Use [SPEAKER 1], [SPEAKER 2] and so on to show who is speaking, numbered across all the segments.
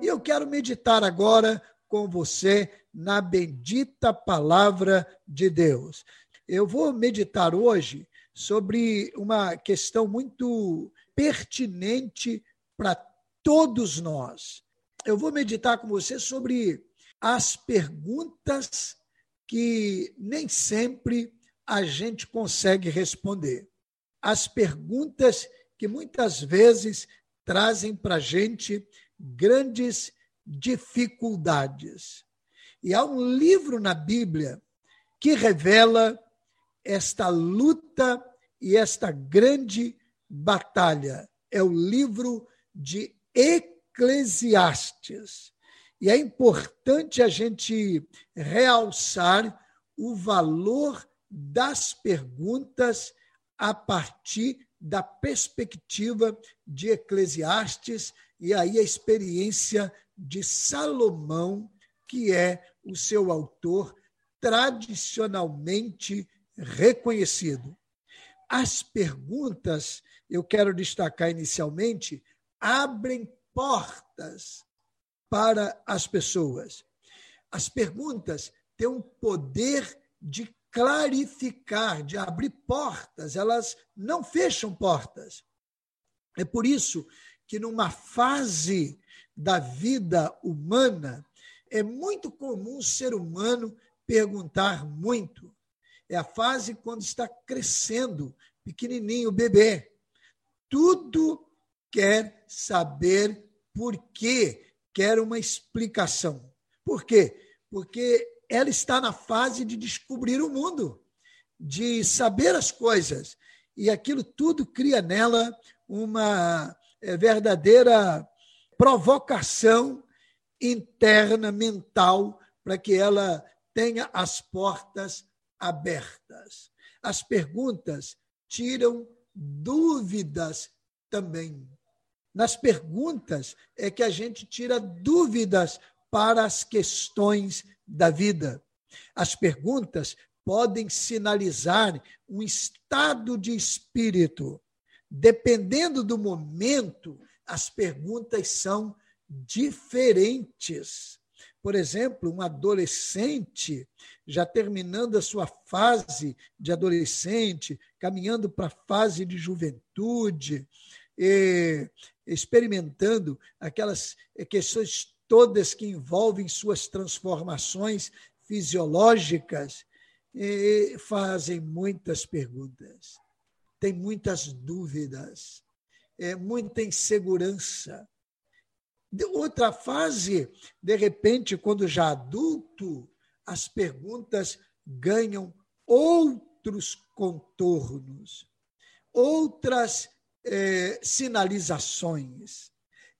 [SPEAKER 1] E eu quero meditar agora com você na bendita palavra de Deus. Eu vou meditar hoje sobre uma questão muito pertinente para todos nós. Eu vou meditar com você sobre as perguntas que nem sempre a gente consegue responder. As perguntas que muitas vezes trazem para a gente grandes dificuldades. E há um livro na Bíblia que revela esta luta e esta grande batalha. É o livro de Eclesiastes. E é importante a gente realçar o valor das perguntas a partir da perspectiva de Eclesiastes e aí a experiência de Salomão, que é o seu autor tradicionalmente reconhecido. As perguntas, eu quero destacar inicialmente, abrem portas para as pessoas. As perguntas têm um poder de clarificar, de abrir portas, elas não fecham portas. É por isso que, numa fase da vida humana, é muito comum o ser humano perguntar muito. É a fase quando está crescendo, pequenininho, bebê. Tudo quer saber por quê, quer uma explicação. Por quê? Porque ela está na fase de descobrir o mundo, de saber as coisas. E aquilo tudo cria nela uma verdadeira provocação interna, mental, para que ela tenha as portas abertas. As perguntas tiram dúvidas também. Nas perguntas é que a gente tira dúvidas para as questões da vida. As perguntas podem sinalizar um estado de espírito. Dependendo do momento, as perguntas são diferentes. Por exemplo, um adolescente, já terminando a sua fase de adolescente, caminhando para a fase de juventude, experimentando aquelas questões todas que envolvem suas transformações fisiológicas, fazem muitas perguntas, tem muitas dúvidas, é, muita insegurança. Outra fase, de repente, quando já adulto, as perguntas ganham outros contornos, outras é, sinalizações.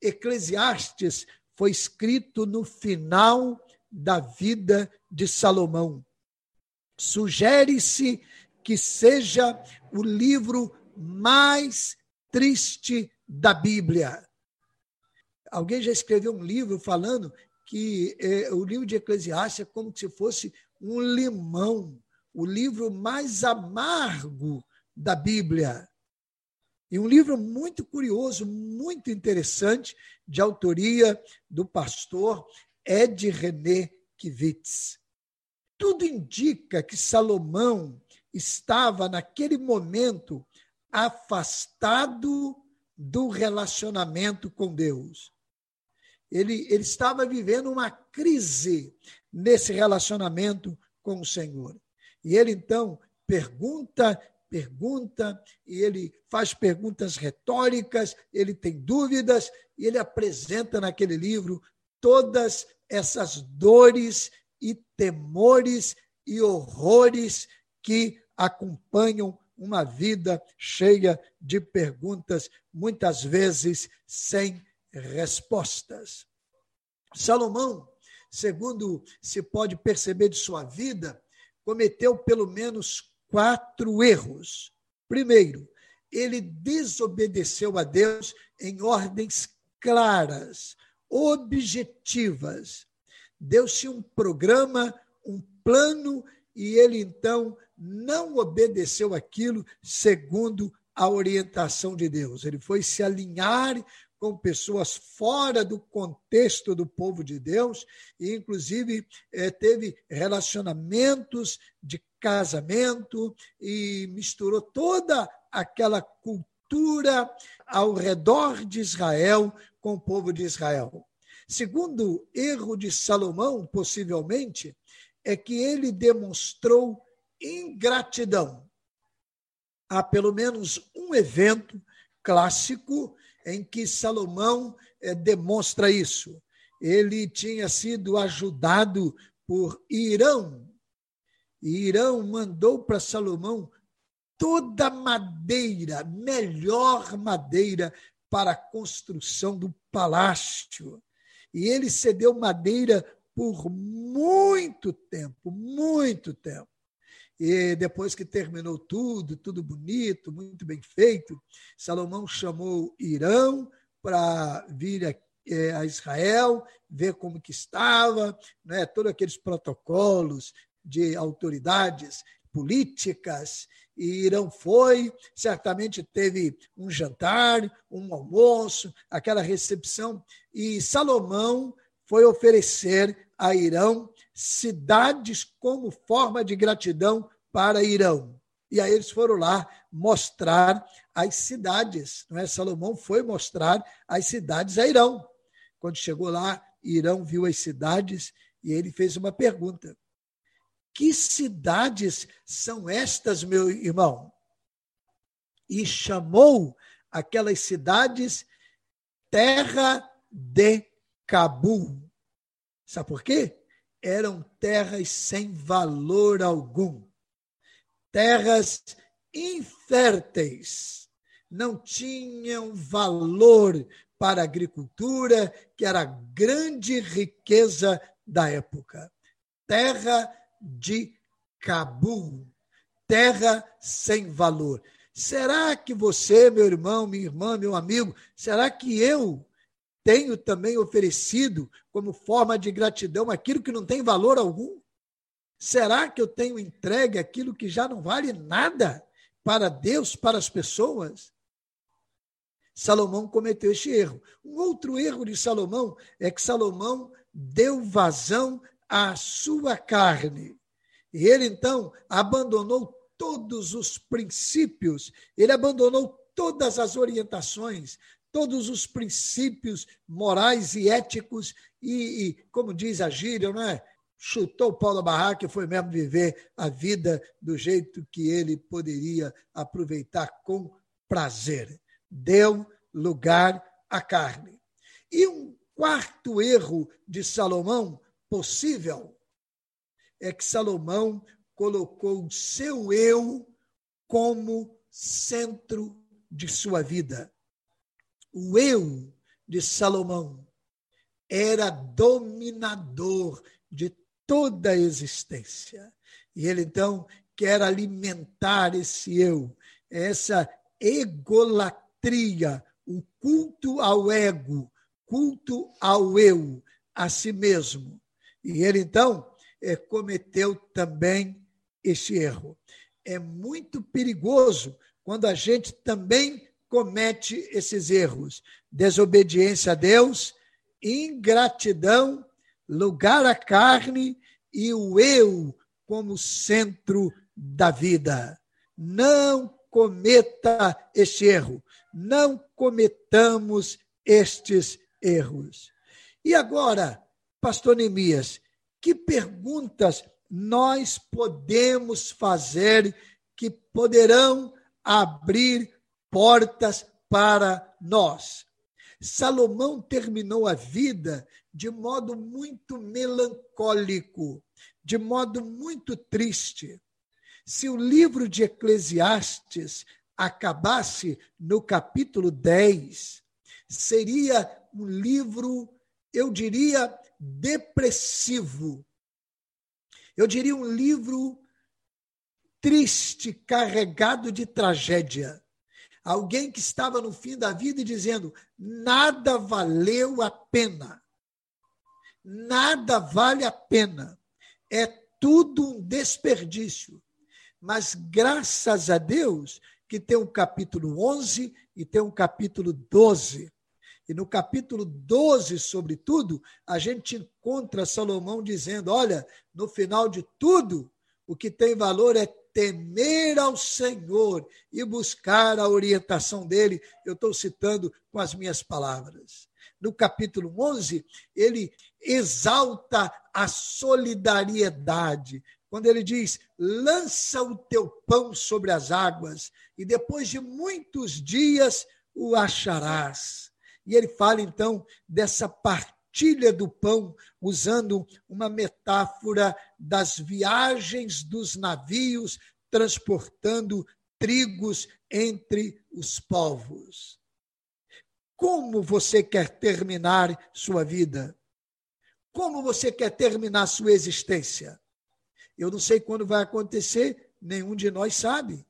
[SPEAKER 1] Eclesiastes foi escrito no final da vida de Salomão. Sugere-se que seja o livro mais triste da Bíblia. Alguém já escreveu um livro falando que é, o livro de Eclesiastes é como se fosse um limão, o livro mais amargo da Bíblia. E um livro muito curioso, muito interessante, de autoria do pastor Ed René Kivitz. Tudo indica que Salomão estava, naquele momento, afastado do relacionamento com Deus. Ele, ele estava vivendo uma crise nesse relacionamento com o Senhor. E ele então pergunta pergunta, e ele faz perguntas retóricas, ele tem dúvidas, e ele apresenta naquele livro todas essas dores e temores e horrores que acompanham uma vida cheia de perguntas, muitas vezes sem respostas. Salomão, segundo se pode perceber de sua vida, cometeu pelo menos quatro erros. Primeiro, ele desobedeceu a Deus em ordens claras, objetivas. Deus tinha um programa, um plano, e ele então não obedeceu aquilo segundo a orientação de Deus. Ele foi se alinhar com pessoas fora do contexto do povo de Deus, e inclusive é, teve relacionamentos de casamento e misturou toda aquela cultura ao redor de Israel com o povo de Israel. Segundo erro de Salomão, possivelmente, é que ele demonstrou ingratidão. Há pelo menos um evento clássico em que Salomão é, demonstra isso. Ele tinha sido ajudado por Irão. E Irão mandou para Salomão toda madeira, melhor madeira para a construção do palácio. E ele cedeu madeira por muito tempo, muito tempo. E depois que terminou tudo, tudo bonito, muito bem feito, Salomão chamou Irão para vir a, é, a, Israel, ver como que estava, né, todos aqueles protocolos de autoridades políticas, e Irão foi, certamente teve um jantar, um almoço, aquela recepção, e Salomão foi oferecer a Irão cidades como forma de gratidão para Irão. E aí eles foram lá mostrar as cidades, não é? Salomão foi mostrar as cidades a Irão. Quando chegou lá, Irão viu as cidades e ele fez uma pergunta: Que cidades são estas, meu irmão? E chamou aquelas cidades terra de Cabul. Sabe por quê? eram terras sem valor algum, terras inférteis, não tinham valor para a agricultura, que era a grande riqueza da época. Terra de Cabul, terra sem valor. Será que você, meu irmão, minha irmã, meu amigo, será que eu tenho também oferecido como forma de gratidão aquilo que não tem valor algum? Será que eu tenho entregue aquilo que já não vale nada para Deus, para as pessoas? Salomão cometeu este erro. Um outro erro de Salomão é que Salomão deu vazão à sua carne. E ele então abandonou todos os princípios, ele abandonou todas as orientações, todos os princípios morais e éticos e, e como diz a gíria, não é? Chutou o pau da barraca e foi mesmo viver a vida do jeito que ele poderia aproveitar com prazer. Deu lugar à carne. E um quarto erro de Salomão possível é que Salomão colocou o seu eu como centro de sua vida o eu de Salomão era dominador de toda a existência. E ele então quer alimentar esse eu, essa egolatria, o culto ao ego, culto ao eu, a si mesmo. E ele então é, cometeu também esse erro. É muito perigoso quando a gente também comete esses erros: desobediência a Deus, ingratidão, lugar à carne e o eu como centro da vida. Não cometa este erro. Não cometamos estes erros. E agora, pastor Neemias, que perguntas nós podemos fazer que poderão abrir portas para nós. Salomão terminou a vida de modo muito melancólico, de modo muito triste. Se o livro de Eclesiastes acabasse no capítulo 10, seria um livro, eu diria, depressivo. Eu diria um livro triste, carregado de tragédia. Alguém que estava no fim da vida e dizendo: nada valeu a pena. Nada vale a pena. É tudo um desperdício. Mas graças a Deus que tem um capítulo 11 e tem um capítulo 12. E no capítulo 12, sobretudo, a gente encontra Salomão dizendo: olha, no final de tudo, o que tem valor é temer ao Senhor e buscar a orientação dele. Eu estou citando com as minhas palavras. No capítulo 11, ele exalta a solidariedade. Quando ele diz: lança o teu pão sobre as águas, e depois de muitos dias o acharás. E ele fala então dessa partilha do pão, usando uma metáfora das viagens dos navios transportando trigos entre os povos. Como você quer terminar sua vida? Como você quer terminar sua existência? Eu não sei quando vai acontecer, nenhum de nós sabe.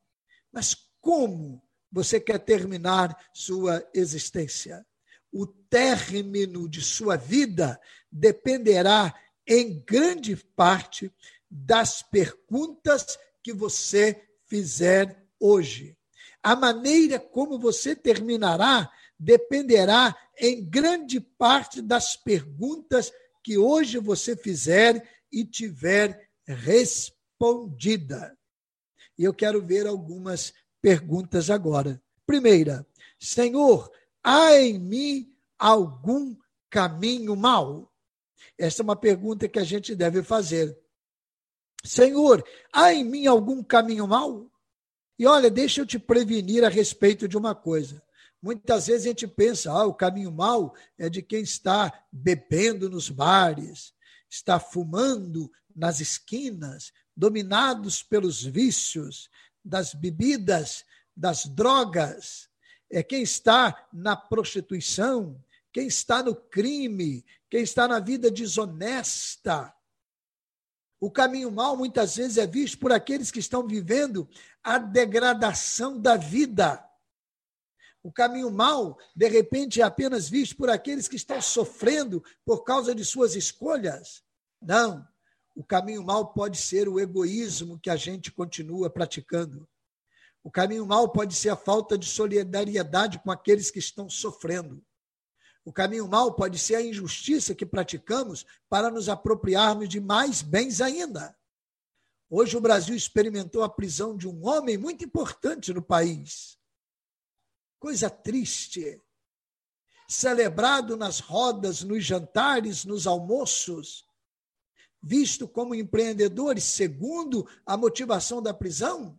[SPEAKER 1] Mas como você quer terminar sua existência? O término de sua vida dependerá em grande parte das perguntas que você fizer hoje. A maneira como você terminará dependerá em grande parte das perguntas que hoje você fizer e tiver respondida. E eu quero ver algumas perguntas agora. Primeira, Senhor, há em mim algum caminho mau? Essa é uma pergunta que a gente deve fazer. Senhor, há em mim algum caminho mau? E olha, deixa eu te prevenir a respeito de uma coisa. Muitas vezes a gente pensa, ah, o caminho mau é de quem está bebendo nos bares, está fumando nas esquinas, dominados pelos vícios das bebidas, das drogas é quem está na prostituição, quem está no crime, quem está na vida desonesta. O caminho mal muitas vezes é visto por aqueles que estão vivendo a degradação da vida. O caminho mal, de repente, é apenas visto por aqueles que estão sofrendo por causa de suas escolhas. Não. O caminho mal pode ser o egoísmo que a gente continua praticando. O caminho mal pode ser a falta de solidariedade com aqueles que estão sofrendo. O caminho mal pode ser a injustiça que praticamos para nos apropriarmos de mais bens ainda. Hoje o Brasil experimentou a prisão de um homem muito importante no país. Coisa triste. Celebrado nas rodas, nos jantares, nos almoços, visto como empreendedores, segundo a motivação da prisão,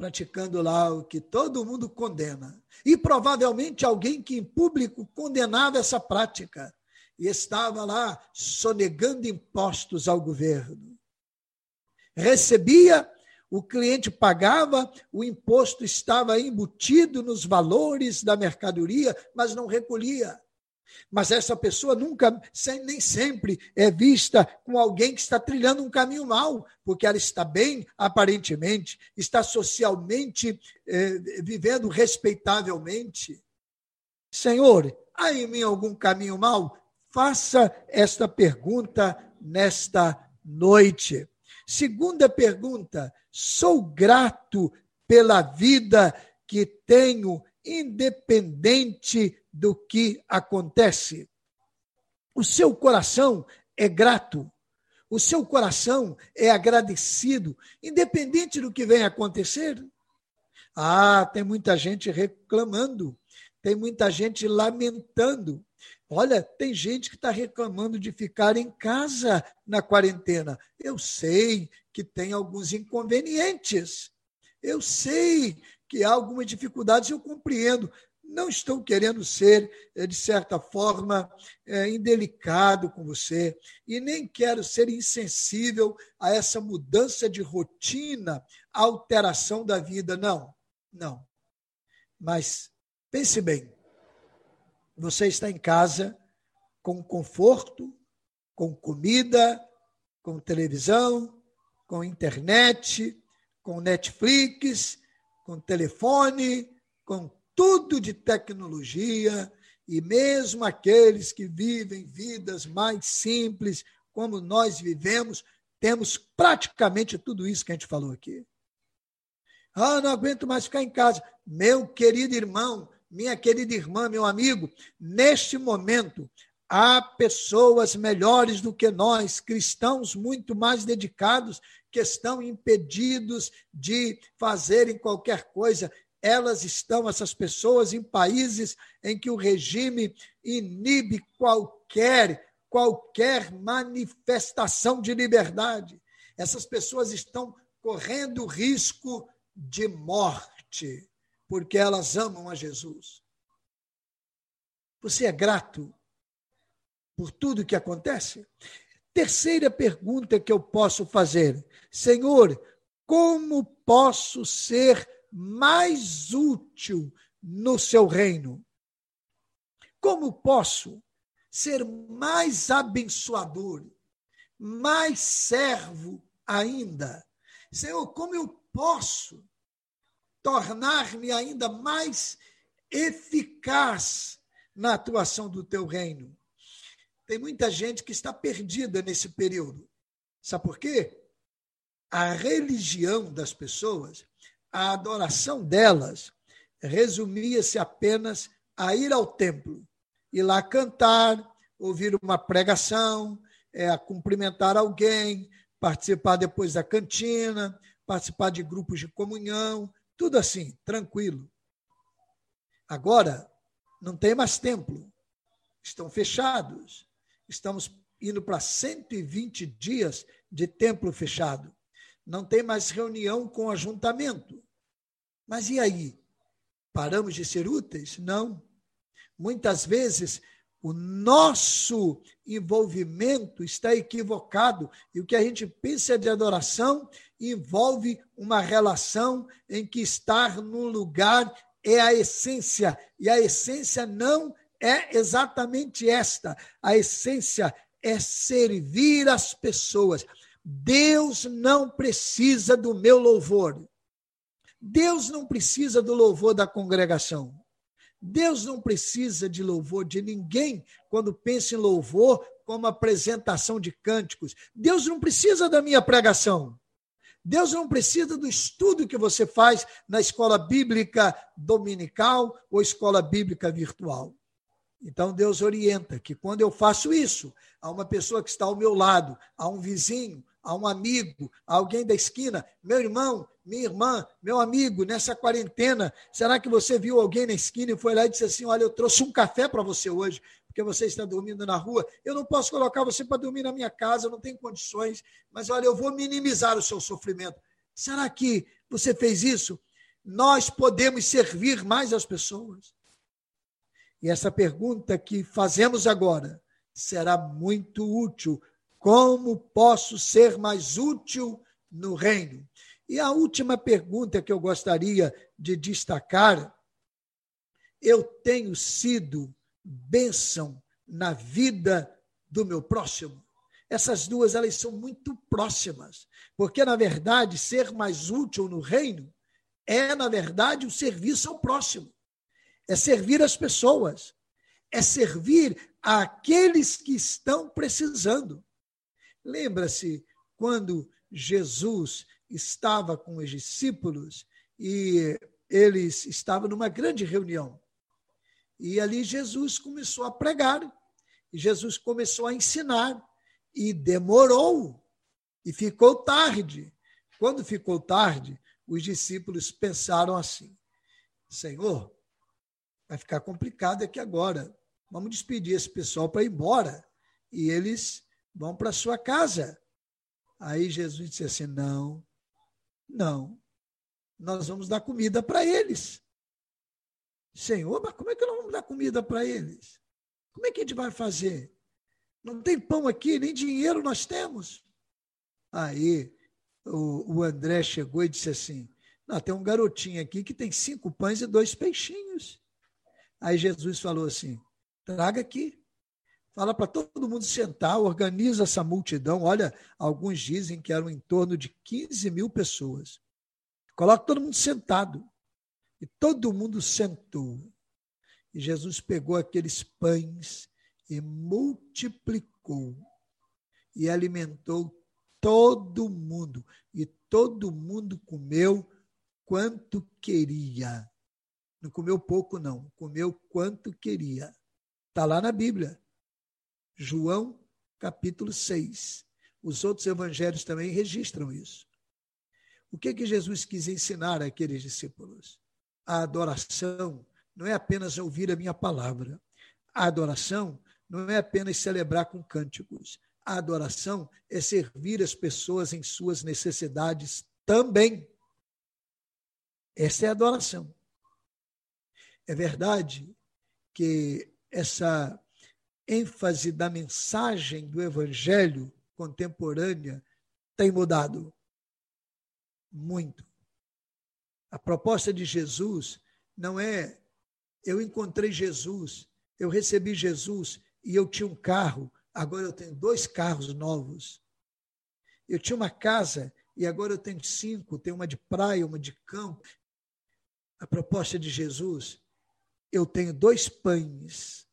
[SPEAKER 1] praticando lá o que todo mundo condena. E provavelmente alguém que em público condenava essa prática e estava lá sonegando impostos ao governo. Recebia, o cliente pagava, o imposto estava embutido nos valores da mercadoria, mas não recolhia. Mas essa pessoa nunca, nem sempre é vista com alguém que está trilhando um caminho mau, porque ela está bem, aparentemente, está socialmente eh, vivendo respeitavelmente. Senhor, há em mim algum caminho mau? Faça esta pergunta nesta noite. Segunda pergunta: sou grato pela vida que tenho, independente do que acontece. O seu coração é grato, o seu coração é agradecido, independente do que venha acontecer. Ah, tem muita gente reclamando, tem muita gente lamentando. Olha, tem gente que está reclamando de ficar em casa na quarentena. Eu sei que tem alguns inconvenientes. Eu sei que há algumas dificuldades, eu compreendo, não estou querendo ser, eh, de certa forma, é, indelicado com você e nem quero ser insensível a essa mudança de rotina, alteração da vida. Não, não. Mas pense bem: você está em casa com conforto, com comida, com televisão, com internet, com Netflix, com telefone, com tudo de tecnologia, e mesmo aqueles que vivem vidas mais simples, como nós vivemos, temos praticamente tudo isso que a gente falou aqui. Ah, não aguento mais ficar em casa. Meu querido irmão, minha querida irmã, meu amigo, neste momento, há pessoas melhores do que nós, cristãos muito mais dedicados, que estão impedidos de fazerem qualquer coisa. Elas estão, essas pessoas, em países em que o regime inibe qualquer qualquer manifestação de liberdade. Essas pessoas estão correndo risco de morte, porque elas amam a Jesus. Você é grato por tudo que acontece? Terceira pergunta que eu posso fazer: Senhor, como posso ser mais útil no seu reino? Como posso ser mais abençoador, mais servo ainda? Senhor, como eu posso tornar-me ainda mais eficaz na atuação do teu reino? Tem muita gente que está perdida nesse período. Sabe por quê? A religião das pessoas, a adoração delas, resumia-se apenas a ir ao templo, ir lá cantar, ouvir uma pregação, é, cumprimentar alguém, participar depois da cantina, participar de grupos de comunhão, tudo assim, tranquilo. Agora, não tem mais templo, estão fechados. Estamos indo para 120 dias de templo fechado. Não tem mais reunião com ajuntamento. Mas e aí? Paramos de ser úteis? Não. Muitas vezes o nosso envolvimento está equivocado e o que a gente pensa de adoração envolve uma relação em que estar num lugar é a essência e a essência não é exatamente esta. A essência é servir as pessoas. Deus não precisa do meu louvor. Deus não precisa do louvor da congregação. Deus não precisa de louvor de ninguém quando pensa em louvor como apresentação de cânticos. Deus não precisa da minha pregação. Deus não precisa do estudo que você faz na escola bíblica dominical ou escola bíblica virtual. Então Deus orienta que quando eu faço isso, a uma pessoa que está ao meu lado, a um vizinho, a um amigo, a alguém da esquina, meu irmão, minha irmã, meu amigo, nessa quarentena, será que você viu alguém na esquina e foi lá e disse assim: Olha, eu trouxe um café para você hoje, porque você está dormindo na rua. Eu não posso colocar você para dormir na minha casa, não tenho condições, mas olha, eu vou minimizar o seu sofrimento. Será que você fez isso? Nós podemos servir mais as pessoas. E essa pergunta que fazemos agora será muito útil. Como posso ser mais útil no reino? E a última pergunta que eu gostaria de destacar: eu tenho sido bênção na vida do meu próximo? Essas duas elas são muito próximas, porque na verdade ser mais útil no reino é na verdade o serviço ao próximo é servir as pessoas, é servir aqueles que estão precisando. Lembra-se quando Jesus estava com os discípulos e eles estavam numa grande reunião. E ali Jesus começou a pregar, Jesus começou a ensinar, e demorou, e ficou tarde. Quando ficou tarde, os discípulos pensaram assim: Senhor, vai ficar complicado aqui agora. Vamos despedir esse pessoal para ir embora. E eles vão para sua casa. Aí Jesus disse assim: não, não, nós vamos dar comida para eles. Senhor, mas como é que nós vamos dar comida para eles? Como é que a gente vai fazer? Não tem pão aqui, nem dinheiro nós temos. Aí o, o André chegou e disse assim: não, tem um garotinho aqui que tem cinco pães e dois peixinhos. Aí Jesus falou assim: traga aqui. Fala para todo mundo sentar, organiza essa multidão. Olha, alguns dizem que eram em torno de 15 mil pessoas. Coloca todo mundo sentado. E todo mundo sentou. E Jesus pegou aqueles pães e multiplicou. E alimentou todo mundo. E todo mundo comeu quanto queria. Não comeu pouco, não. Comeu quanto queria. Está lá na Bíblia. João, capítulo 6. Os outros evangelhos também registram isso. O que, que Jesus quis ensinar àqueles discípulos? A adoração não é apenas ouvir a minha palavra. A adoração não é apenas celebrar com cânticos. A adoração é servir as pessoas em suas necessidades também. Essa é a adoração. É verdade que essa ênfase da mensagem do evangelho contemporânea tem mudado muito. A proposta de Jesus não é eu encontrei Jesus, eu recebi Jesus e eu tinha um carro, agora eu tenho dois carros novos. Eu tinha uma casa e agora eu tenho cinco, tenho uma de praia, uma de campo. A proposta de Jesus, eu tenho dois pães.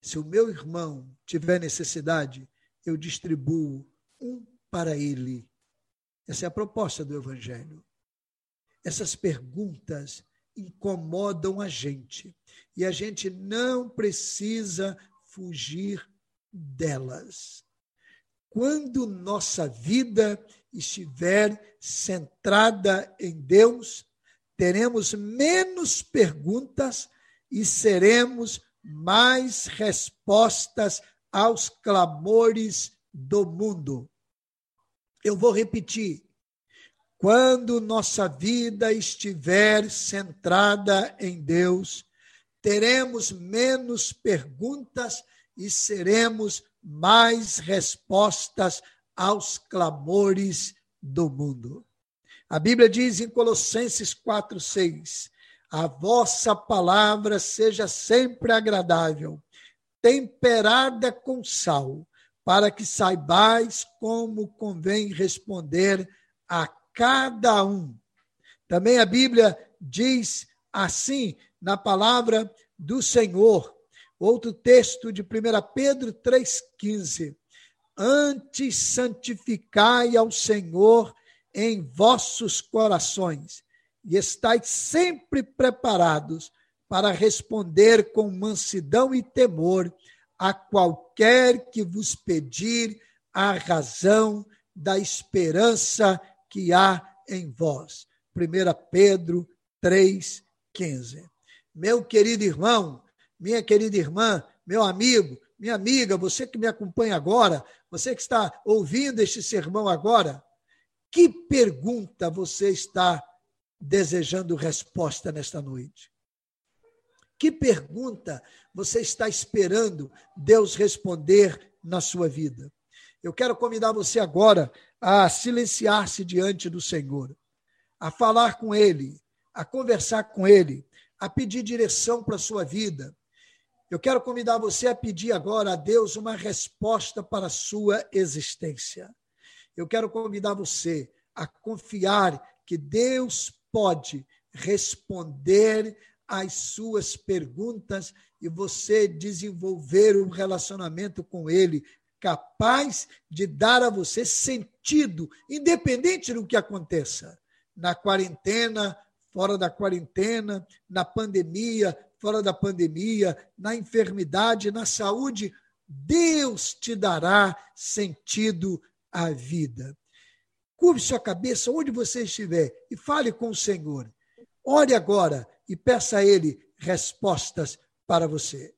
[SPEAKER 1] Se o meu irmão tiver necessidade, eu distribuo um para ele. Essa é a proposta do Evangelho. Essas perguntas incomodam a gente e a gente não precisa fugir delas. Quando nossa vida estiver centrada em Deus, teremos menos perguntas e seremos mais respostas aos clamores do mundo. Eu vou repetir. Quando nossa vida estiver centrada em Deus, teremos menos perguntas e seremos mais respostas aos clamores do mundo. A Bíblia diz em Colossenses 4:6: A vossa palavra seja sempre agradável, temperada com sal, para que saibais como convém responder a cada um. Também a Bíblia diz assim na palavra do Senhor. Outro texto de 1 Pedro 3,15. Antes santificai ao Senhor em vossos corações e estais sempre preparados para responder com mansidão e temor a qualquer que vos pedir a razão da esperança que há em vós. 1 Pedro 3,15. Meu querido irmão, minha querida irmã, meu amigo, minha amiga, você que me acompanha agora, você que está ouvindo este sermão agora, que pergunta você está desejando resposta nesta noite? Que pergunta você está esperando Deus responder na sua vida? Eu quero convidar você agora a silenciar-se diante do Senhor, a falar com Ele, a conversar com Ele, a pedir direção para a sua vida. Eu quero convidar você a pedir agora a Deus uma resposta para a sua existência. Eu quero convidar você a confiar que Deus pode responder às suas perguntas e você desenvolver um relacionamento com Ele capaz de dar a você sentido, independente do que aconteça, na quarentena, fora da quarentena, na pandemia, fora da pandemia, na enfermidade, na saúde, Deus te dará sentido à vida. Curve sua cabeça onde você estiver e fale com o Senhor. Ore agora e peça a Ele respostas para você.